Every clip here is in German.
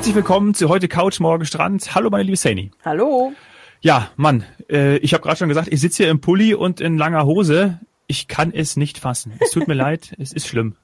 Herzlich willkommen zu heute Couch, morgen Strand. Hallo meine liebe Sani. Hallo. Ja, Mann, äh, ich habe gerade schon gesagt, ich sitze hier im Pulli und in langer Hose. Ich kann es nicht fassen. Es tut mir leid, es ist schlimm.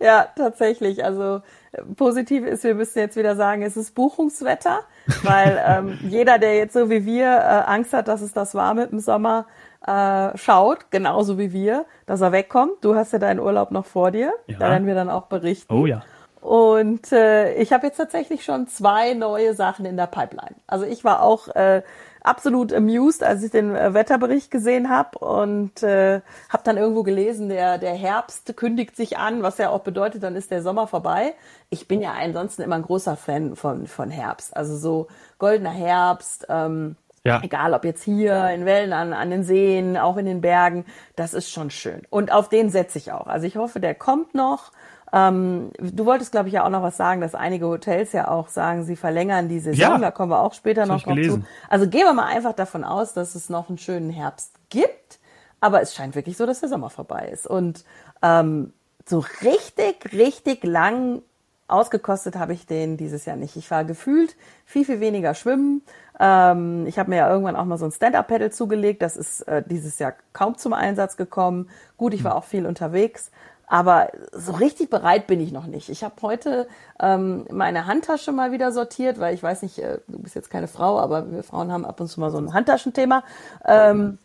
Ja, tatsächlich. Also äh, positiv ist, wir müssen jetzt wieder sagen, es ist Buchungswetter, weil ähm, jeder, der jetzt so wie wir äh, Angst hat, dass es das warm im Sommer, äh, schaut, genauso wie wir, dass er wegkommt. Du hast ja deinen Urlaub noch vor dir. Ja. Da werden wir dann auch berichten. Oh ja. Und äh, ich habe jetzt tatsächlich schon zwei neue Sachen in der Pipeline. Also ich war auch äh, absolut amused, als ich den äh, Wetterbericht gesehen habe und äh, habe dann irgendwo gelesen, der, der Herbst kündigt sich an, was ja auch bedeutet, dann ist der Sommer vorbei. Ich bin ja ansonsten immer ein großer Fan von, von Herbst. Also so goldener Herbst, ähm, ja. Egal ob jetzt hier in Wellen, an, an den Seen, auch in den Bergen, das ist schon schön. Und auf den setze ich auch. Also ich hoffe, der kommt noch. Ähm, du wolltest, glaube ich, ja auch noch was sagen, dass einige Hotels ja auch sagen, sie verlängern die Saison. Ja, da kommen wir auch später noch drauf zu. Also gehen wir mal einfach davon aus, dass es noch einen schönen Herbst gibt. Aber es scheint wirklich so, dass der Sommer vorbei ist. Und ähm, so richtig, richtig lang ausgekostet habe ich den dieses Jahr nicht. Ich war gefühlt viel, viel weniger schwimmen. Ähm, ich habe mir ja irgendwann auch mal so ein Stand-Up-Pedal zugelegt. Das ist äh, dieses Jahr kaum zum Einsatz gekommen. Gut, ich war hm. auch viel unterwegs. Aber so richtig bereit bin ich noch nicht. Ich habe heute ähm, meine Handtasche mal wieder sortiert, weil ich weiß nicht, äh, du bist jetzt keine Frau, aber wir Frauen haben ab und zu mal so ein Handtaschenthema. Ähm,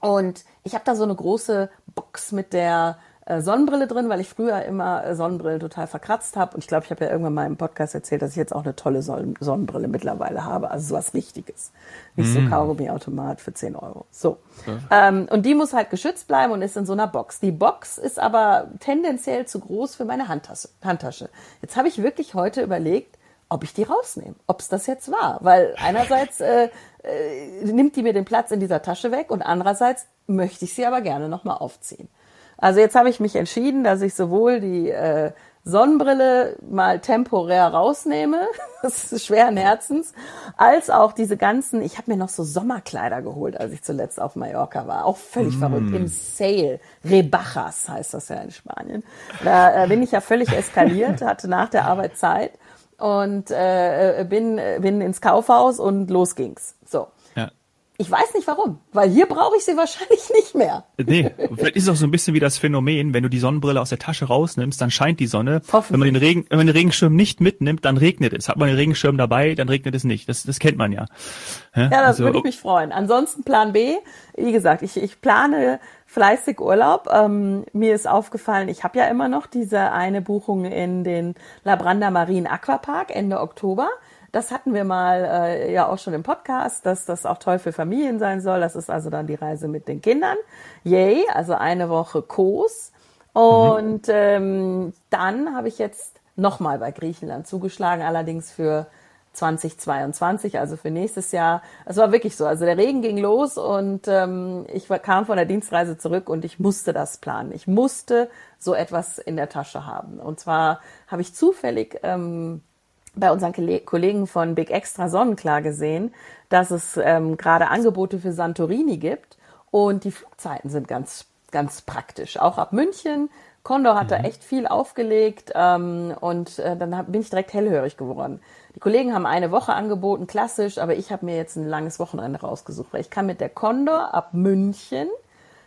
und ich habe da so eine große Box mit der Sonnenbrille drin, weil ich früher immer äh, Sonnenbrillen total verkratzt habe. Und ich glaube, ich habe ja irgendwann mal im Podcast erzählt, dass ich jetzt auch eine tolle Sonnenbrille mittlerweile habe. Also sowas Richtiges. Nicht mm. so Kaugummi-Automat für 10 Euro. So. Ja. Ähm, und die muss halt geschützt bleiben und ist in so einer Box. Die Box ist aber tendenziell zu groß für meine Handtasche. Handtasche. Jetzt habe ich wirklich heute überlegt, ob ich die rausnehme, ob es das jetzt war. Weil einerseits äh, äh, nimmt die mir den Platz in dieser Tasche weg und andererseits möchte ich sie aber gerne nochmal aufziehen. Also jetzt habe ich mich entschieden, dass ich sowohl die äh, Sonnenbrille mal temporär rausnehme, das ist schweren Herzens, als auch diese ganzen, ich habe mir noch so Sommerkleider geholt, als ich zuletzt auf Mallorca war, auch völlig mm. verrückt, im Sale, Rebajas heißt das ja in Spanien. Da äh, bin ich ja völlig eskaliert, hatte nach der Arbeit Zeit und äh, bin, bin ins Kaufhaus und los ging's. So. Ich weiß nicht warum, weil hier brauche ich sie wahrscheinlich nicht mehr. Nee, vielleicht ist es auch so ein bisschen wie das Phänomen, wenn du die Sonnenbrille aus der Tasche rausnimmst, dann scheint die Sonne. Wenn man den Regen, wenn man den Regenschirm nicht mitnimmt, dann regnet es. Hat man den Regenschirm dabei, dann regnet es nicht. Das, das kennt man ja. Ja, ja das also, würde ich mich freuen. Ansonsten Plan B, wie gesagt, ich, ich plane fleißig Urlaub. Ähm, mir ist aufgefallen, ich habe ja immer noch diese eine Buchung in den Labranda Marine Aquapark Ende Oktober. Das hatten wir mal äh, ja auch schon im Podcast, dass das auch toll für Familien sein soll. Das ist also dann die Reise mit den Kindern. Yay, also eine Woche Kos. Und mhm. ähm, dann habe ich jetzt nochmal bei Griechenland zugeschlagen, allerdings für 2022, also für nächstes Jahr. Es war wirklich so. Also der Regen ging los und ähm, ich kam von der Dienstreise zurück und ich musste das planen. Ich musste so etwas in der Tasche haben. Und zwar habe ich zufällig ähm, bei unseren Kollegen von Big Extra Sonnenklar gesehen, dass es ähm, gerade Angebote für Santorini gibt und die Flugzeiten sind ganz, ganz praktisch. Auch ab München. Condor hat mhm. da echt viel aufgelegt ähm, und äh, dann hab, bin ich direkt hellhörig geworden. Die Kollegen haben eine Woche angeboten, klassisch, aber ich habe mir jetzt ein langes Wochenende rausgesucht, weil ich kann mit der Condor ab München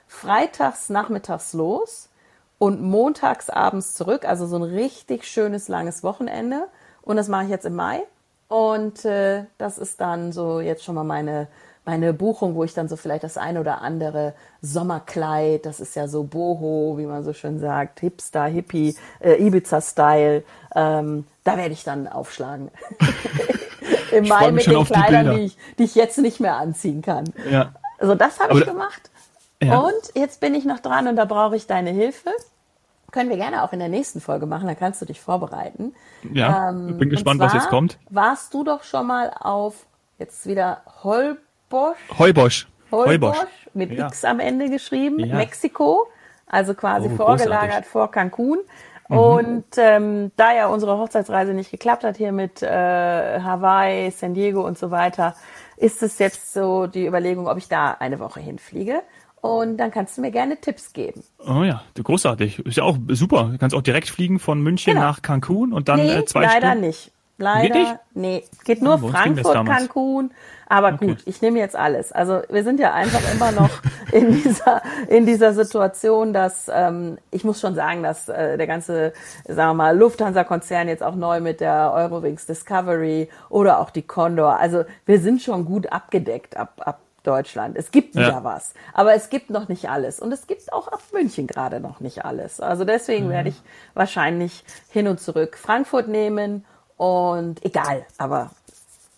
freitags nachmittags los und montags abends zurück, also so ein richtig schönes langes Wochenende. Und das mache ich jetzt im Mai. Und äh, das ist dann so jetzt schon mal meine, meine Buchung, wo ich dann so vielleicht das eine oder andere Sommerkleid, das ist ja so Boho, wie man so schön sagt, Hipster, Hippie, äh, Ibiza-Style, ähm, da werde ich dann aufschlagen. Im Mai mit den Kleidern, die, die, ich, die ich jetzt nicht mehr anziehen kann. Ja. Also das habe ich gemacht. Ja. Und jetzt bin ich noch dran und da brauche ich deine Hilfe. Können wir gerne auch in der nächsten Folge machen, da kannst du dich vorbereiten. Ja, ähm, bin gespannt, was jetzt kommt. Warst du doch schon mal auf, jetzt wieder Holbosch? Heubosch. Heubosch, mit ja. X am Ende geschrieben, ja. Mexiko, also quasi oh, vorgelagert großartig. vor Cancun. Mhm. Und ähm, da ja unsere Hochzeitsreise nicht geklappt hat hier mit äh, Hawaii, San Diego und so weiter, ist es jetzt so die Überlegung, ob ich da eine Woche hinfliege. Und dann kannst du mir gerne Tipps geben. Oh ja, großartig. Ist ja auch super. Du kannst auch direkt fliegen von München genau. nach Cancun und dann nee, äh, zwei leider Stunden. nicht. Leider. Wirklich? Nee, geht nur oh, Frankfurt, Cancun. Aber okay. gut, ich nehme jetzt alles. Also wir sind ja einfach immer noch in dieser in dieser Situation, dass ähm, ich muss schon sagen, dass äh, der ganze, sagen wir mal, Lufthansa-Konzern jetzt auch neu mit der Eurowings Discovery oder auch die Condor. Also wir sind schon gut abgedeckt ab ab Deutschland. Es gibt wieder ja. was, aber es gibt noch nicht alles und es gibt auch ab München gerade noch nicht alles. Also deswegen mhm. werde ich wahrscheinlich hin und zurück Frankfurt nehmen und egal, aber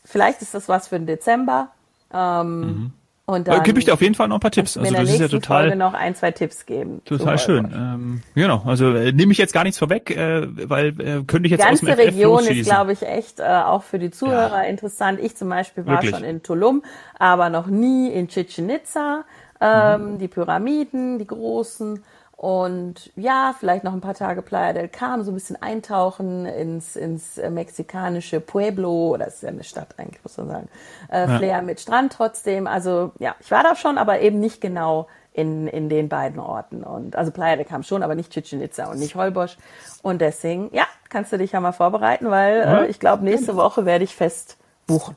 vielleicht ist das was für den Dezember. Ähm, mhm. Und dann gebe ich dir auf jeden Fall noch ein paar Tipps. Also das ist ja total Folge noch ein, zwei Tipps geben. Total schön. Ähm, genau. Also äh, nehme ich jetzt gar nichts vorweg, äh, weil äh, könnte ich jetzt ganze aus dem Region ist, glaube ich, echt äh, auch für die Zuhörer ja. interessant. Ich zum Beispiel war Wirklich? schon in Tulum, aber noch nie in Chichen Itza. Ähm, mhm. Die Pyramiden, die großen. Und ja, vielleicht noch ein paar Tage Playa del Carmen, so ein bisschen eintauchen ins, ins äh, mexikanische Pueblo, oder ist ja eine Stadt eigentlich, muss man sagen. Äh, ja. Flair mit Strand trotzdem. Also ja, ich war da schon, aber eben nicht genau in, in den beiden Orten. Und also Playa del Carmen schon, aber nicht Chichen Itza und nicht Holbosch. Und deswegen, ja, kannst du dich ja mal vorbereiten, weil ja. äh, ich glaube, nächste Woche werde ich fest buchen.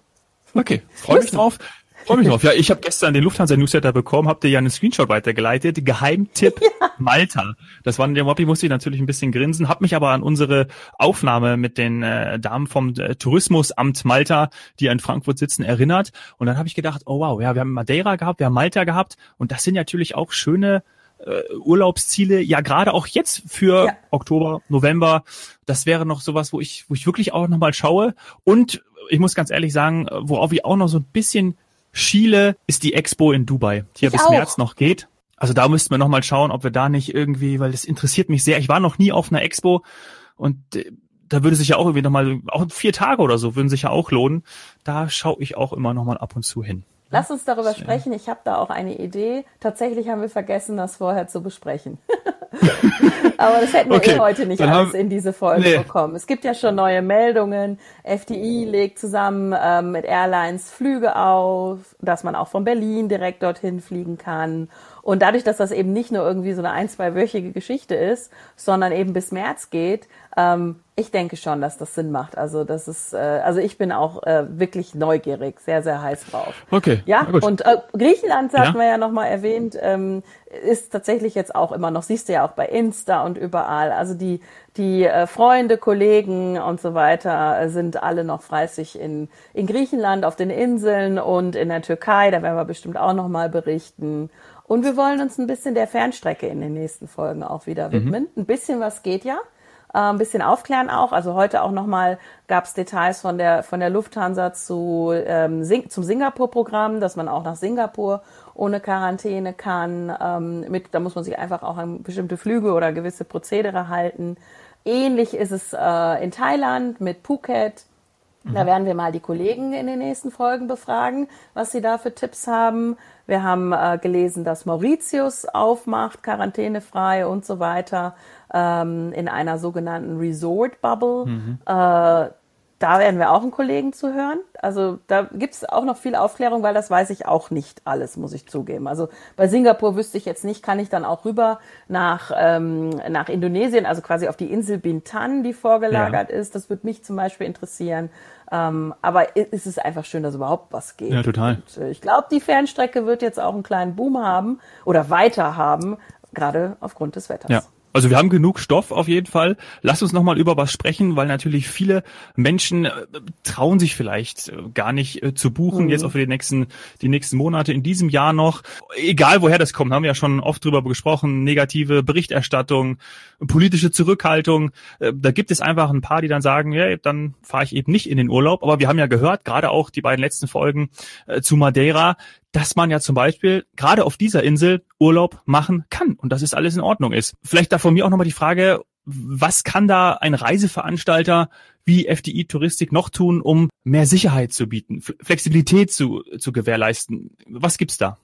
Okay, freue mich drauf. Freue mich drauf. Ja, ich habe gestern den Lufthansa Newsletter bekommen, habt ihr ja einen Screenshot weitergeleitet. Geheimtipp ja. Malta. Das war der Mobby, musste ich natürlich ein bisschen grinsen, hab mich aber an unsere Aufnahme mit den äh, Damen vom äh, Tourismusamt Malta, die in Frankfurt sitzen, erinnert. Und dann habe ich gedacht, oh wow, ja, wir haben Madeira gehabt, wir haben Malta gehabt und das sind natürlich auch schöne äh, Urlaubsziele, ja gerade auch jetzt für ja. Oktober, November. Das wäre noch sowas, wo ich, wo ich wirklich auch nochmal schaue. Und ich muss ganz ehrlich sagen, worauf ich auch noch so ein bisschen Chile ist die Expo in Dubai, die ja bis auch. März noch geht. Also da müssten wir nochmal schauen, ob wir da nicht irgendwie, weil das interessiert mich sehr. Ich war noch nie auf einer Expo und äh, da würde sich ja auch irgendwie nochmal, auch vier Tage oder so würden sich ja auch lohnen. Da schaue ich auch immer nochmal ab und zu hin. Lass uns darüber sprechen. Ich habe da auch eine Idee. Tatsächlich haben wir vergessen, das vorher zu besprechen. Aber das hätten wir okay, eh heute nicht alles haben, in diese Folge nee. bekommen. Es gibt ja schon neue Meldungen. FDI legt zusammen ähm, mit Airlines Flüge auf, dass man auch von Berlin direkt dorthin fliegen kann. Und dadurch, dass das eben nicht nur irgendwie so eine ein, zweiwöchige Geschichte ist, sondern eben bis März geht, ähm, ich denke schon, dass das Sinn macht. Also das ist, äh, also ich bin auch äh, wirklich neugierig, sehr, sehr heiß drauf. Okay. Ja, und äh, Griechenland hatten ja. wir ja nochmal erwähnt, ähm, ist tatsächlich jetzt auch immer noch, siehst du ja auch bei Insta und überall. Also die, die äh, Freunde, Kollegen und so weiter äh, sind alle noch fleißig in, in Griechenland, auf den Inseln und in der Türkei. Da werden wir bestimmt auch nochmal berichten. Und wir wollen uns ein bisschen der Fernstrecke in den nächsten Folgen auch wieder mhm. widmen. Mhm. Ein bisschen was geht ja. Äh, ein bisschen aufklären auch. Also heute auch nochmal gab es Details von der, von der Lufthansa zu, ähm, Sing zum Singapur-Programm, dass man auch nach Singapur ohne Quarantäne kann. Ähm, mit, da muss man sich einfach auch an bestimmte Flüge oder gewisse Prozedere halten. Ähnlich ist es äh, in Thailand mit Phuket. Da mhm. werden wir mal die Kollegen in den nächsten Folgen befragen, was sie da für Tipps haben. Wir haben äh, gelesen, dass Mauritius aufmacht, quarantänefrei und so weiter, ähm, in einer sogenannten Resort Bubble. Mhm. Äh, da werden wir auch einen Kollegen zu hören. Also da gibt es auch noch viel Aufklärung, weil das weiß ich auch nicht alles, muss ich zugeben. Also bei Singapur wüsste ich jetzt nicht, kann ich dann auch rüber nach, ähm, nach Indonesien, also quasi auf die Insel Bintan, die vorgelagert ja. ist. Das würde mich zum Beispiel interessieren. Ähm, aber ist es einfach schön, dass überhaupt was geht. Ja, total. Und, äh, ich glaube, die Fernstrecke wird jetzt auch einen kleinen Boom haben oder weiter haben, gerade aufgrund des Wetters. Ja. Also wir haben genug Stoff auf jeden Fall. Lass uns nochmal über was sprechen, weil natürlich viele Menschen äh, trauen sich vielleicht äh, gar nicht äh, zu buchen, mhm. jetzt auch für die nächsten, die nächsten Monate in diesem Jahr noch. Egal woher das kommt, haben wir ja schon oft drüber gesprochen, negative Berichterstattung, politische Zurückhaltung. Da gibt es einfach ein paar, die dann sagen, ja, dann fahre ich eben nicht in den Urlaub. Aber wir haben ja gehört, gerade auch die beiden letzten Folgen zu Madeira, dass man ja zum Beispiel gerade auf dieser Insel Urlaub machen kann und dass es alles in Ordnung ist. Vielleicht da von mir auch nochmal die Frage, was kann da ein Reiseveranstalter wie FDI Touristik noch tun, um mehr Sicherheit zu bieten, Flexibilität zu, zu gewährleisten? Was gibt's da?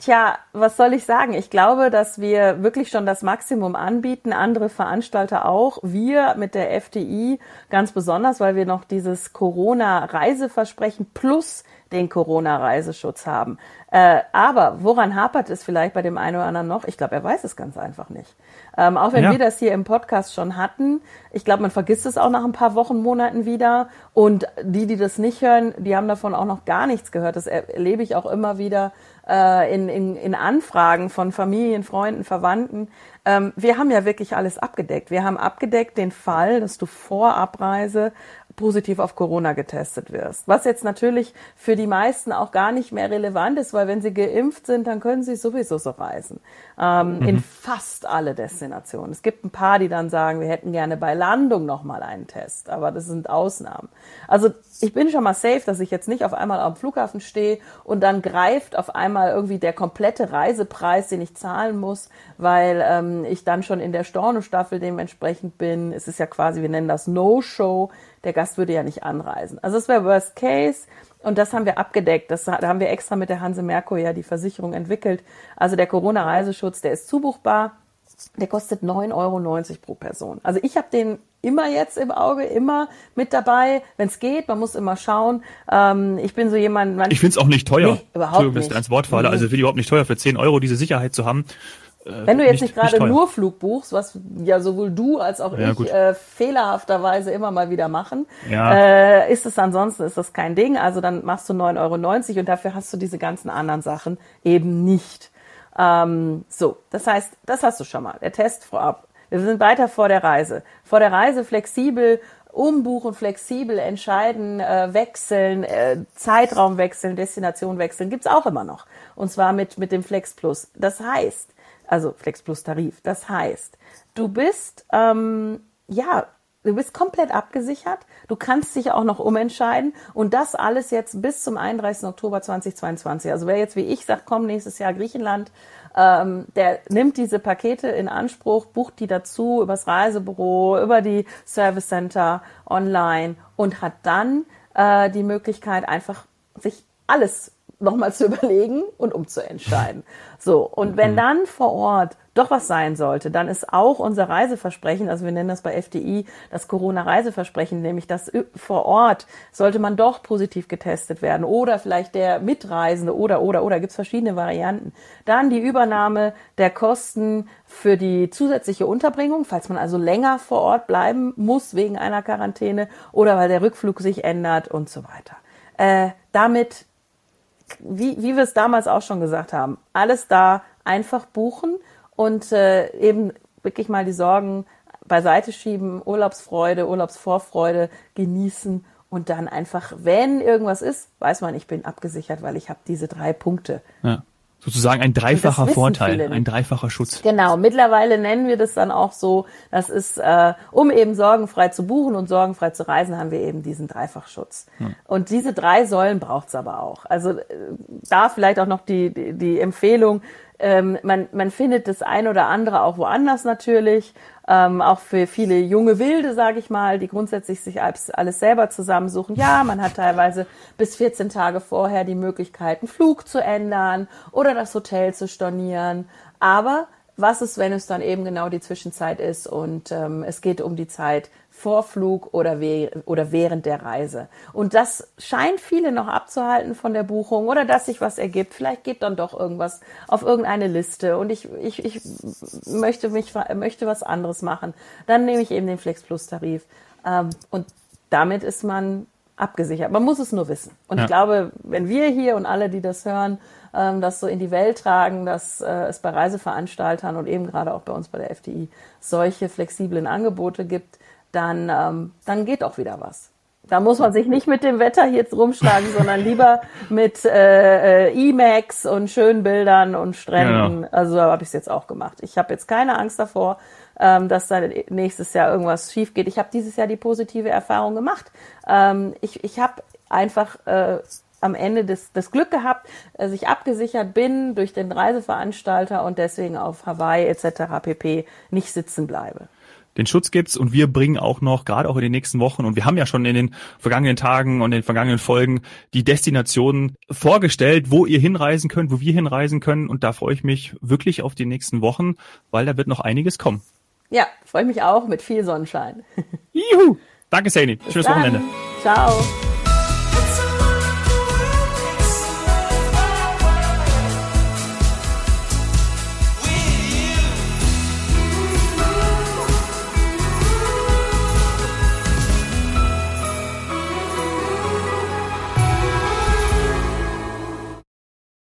Tja, was soll ich sagen? Ich glaube, dass wir wirklich schon das Maximum anbieten, andere Veranstalter auch. Wir mit der FDI ganz besonders, weil wir noch dieses Corona-Reiseversprechen plus den Corona-Reiseschutz haben. Äh, aber woran hapert es vielleicht bei dem einen oder anderen noch? Ich glaube, er weiß es ganz einfach nicht. Ähm, auch wenn ja. wir das hier im Podcast schon hatten, ich glaube, man vergisst es auch nach ein paar Wochen, Monaten wieder. Und die, die das nicht hören, die haben davon auch noch gar nichts gehört. Das erlebe ich auch immer wieder äh, in, in, in Anfragen von Familien, Freunden, Verwandten. Ähm, wir haben ja wirklich alles abgedeckt. Wir haben abgedeckt den Fall, dass du vor Abreise positiv auf Corona getestet wirst. Was jetzt natürlich für die meisten auch gar nicht mehr relevant ist, weil wenn sie geimpft sind, dann können sie sowieso so reisen. Ähm, mhm. In fast alle Destinationen. Es gibt ein paar, die dann sagen, wir hätten gerne bei Landung nochmal einen Test, aber das sind Ausnahmen. Also ich bin schon mal safe, dass ich jetzt nicht auf einmal am Flughafen stehe und dann greift auf einmal irgendwie der komplette Reisepreis, den ich zahlen muss, weil ähm, ich dann schon in der Storno-Staffel dementsprechend bin. Es ist ja quasi, wir nennen das No-Show der Gast würde ja nicht anreisen. Also es wäre Worst Case und das haben wir abgedeckt. Das, da haben wir extra mit der Hanse Merkur ja die Versicherung entwickelt. Also der Corona-Reiseschutz, der ist zubuchbar. Der kostet 9,90 Euro pro Person. Also ich habe den immer jetzt im Auge, immer mit dabei, wenn es geht. Man muss immer schauen. Ähm, ich bin so jemand. ich finde es auch nicht teuer. Nee, überhaupt nicht. Dass ich ins Wort falle. Also ich finde überhaupt nicht teuer für 10 Euro diese Sicherheit zu haben. Äh, Wenn du jetzt nicht, nicht gerade nur Flug buchst, was ja sowohl du als auch ja, ich äh, fehlerhafterweise immer mal wieder machen, ja. äh, ist es ansonsten ist das kein Ding. Also dann machst du 9,90 Euro und dafür hast du diese ganzen anderen Sachen eben nicht. Ähm, so, das heißt, das hast du schon mal. Der Test vorab. Wir sind weiter vor der Reise. Vor der Reise flexibel umbuchen, flexibel entscheiden, äh, wechseln, äh, Zeitraum wechseln, Destination wechseln, gibt's auch immer noch. Und zwar mit, mit dem Flex Plus. Das heißt, also Flex Plus Tarif. Das heißt, du bist ähm, ja Du bist komplett abgesichert. Du kannst dich auch noch umentscheiden. Und das alles jetzt bis zum 31. Oktober 2022. Also wer jetzt wie ich sagt, komm, nächstes Jahr Griechenland, ähm, der nimmt diese Pakete in Anspruch, bucht die dazu übers Reisebüro, über die Service Center online und hat dann äh, die Möglichkeit, einfach sich alles nochmal zu überlegen und umzuentscheiden. So, und wenn mhm. dann vor Ort doch was sein sollte, dann ist auch unser Reiseversprechen, also wir nennen das bei FDI das Corona-Reiseversprechen, nämlich dass vor Ort sollte man doch positiv getestet werden oder vielleicht der Mitreisende oder, oder, oder, gibt's verschiedene Varianten. Dann die Übernahme der Kosten für die zusätzliche Unterbringung, falls man also länger vor Ort bleiben muss wegen einer Quarantäne oder weil der Rückflug sich ändert und so weiter. Äh, damit wie, wie wir es damals auch schon gesagt haben, alles da einfach buchen und äh, eben wirklich mal die Sorgen beiseite schieben, Urlaubsfreude, Urlaubsvorfreude genießen und dann einfach, wenn irgendwas ist, weiß man, ich bin abgesichert, weil ich habe diese drei Punkte. Ja sozusagen ein dreifacher Vorteil, ein dreifacher Schutz. Genau, mittlerweile nennen wir das dann auch so, das ist, äh, um eben sorgenfrei zu buchen und sorgenfrei zu reisen, haben wir eben diesen Dreifachschutz. Hm. Und diese drei Säulen braucht's aber auch. Also äh, da vielleicht auch noch die, die, die Empfehlung, ähm, man, man findet das ein oder andere auch woanders natürlich, ähm, auch für viele junge Wilde, sage ich mal, die grundsätzlich sich alles, alles selber zusammensuchen. Ja, man hat teilweise bis 14 Tage vorher die Möglichkeit, einen Flug zu ändern oder das Hotel zu stornieren. Aber was ist, wenn es dann eben genau die Zwischenzeit ist und ähm, es geht um die Zeit Vorflug oder, we oder während der Reise. Und das scheint viele noch abzuhalten von der Buchung oder dass sich was ergibt. Vielleicht geht dann doch irgendwas auf irgendeine Liste und ich, ich, ich möchte, mich, möchte was anderes machen. Dann nehme ich eben den Flex Plus Tarif. Ähm, und damit ist man abgesichert. Man muss es nur wissen. Und ja. ich glaube, wenn wir hier und alle, die das hören, ähm, das so in die Welt tragen, dass äh, es bei Reiseveranstaltern und eben gerade auch bei uns bei der FDI solche flexiblen Angebote gibt, dann, ähm, dann geht auch wieder was. Da muss man sich nicht mit dem Wetter jetzt rumschlagen, sondern lieber mit äh, äh, E-Max und schönen Bildern und Stränden. Genau. Also habe ich es jetzt auch gemacht. Ich habe jetzt keine Angst davor, ähm, dass da nächstes Jahr irgendwas schief geht. Ich habe dieses Jahr die positive Erfahrung gemacht. Ähm, ich ich habe einfach äh, am Ende das, das Glück gehabt, dass ich abgesichert bin durch den Reiseveranstalter und deswegen auf Hawaii etc. pp. nicht sitzen bleibe den Schutz gibt's und wir bringen auch noch, gerade auch in den nächsten Wochen, und wir haben ja schon in den vergangenen Tagen und den vergangenen Folgen die Destinationen vorgestellt, wo ihr hinreisen könnt, wo wir hinreisen können. Und da freue ich mich wirklich auf die nächsten Wochen, weil da wird noch einiges kommen. Ja, freue ich mich auch mit viel Sonnenschein. Juhu! Danke, Sani. Schönes dann. Wochenende. Ciao.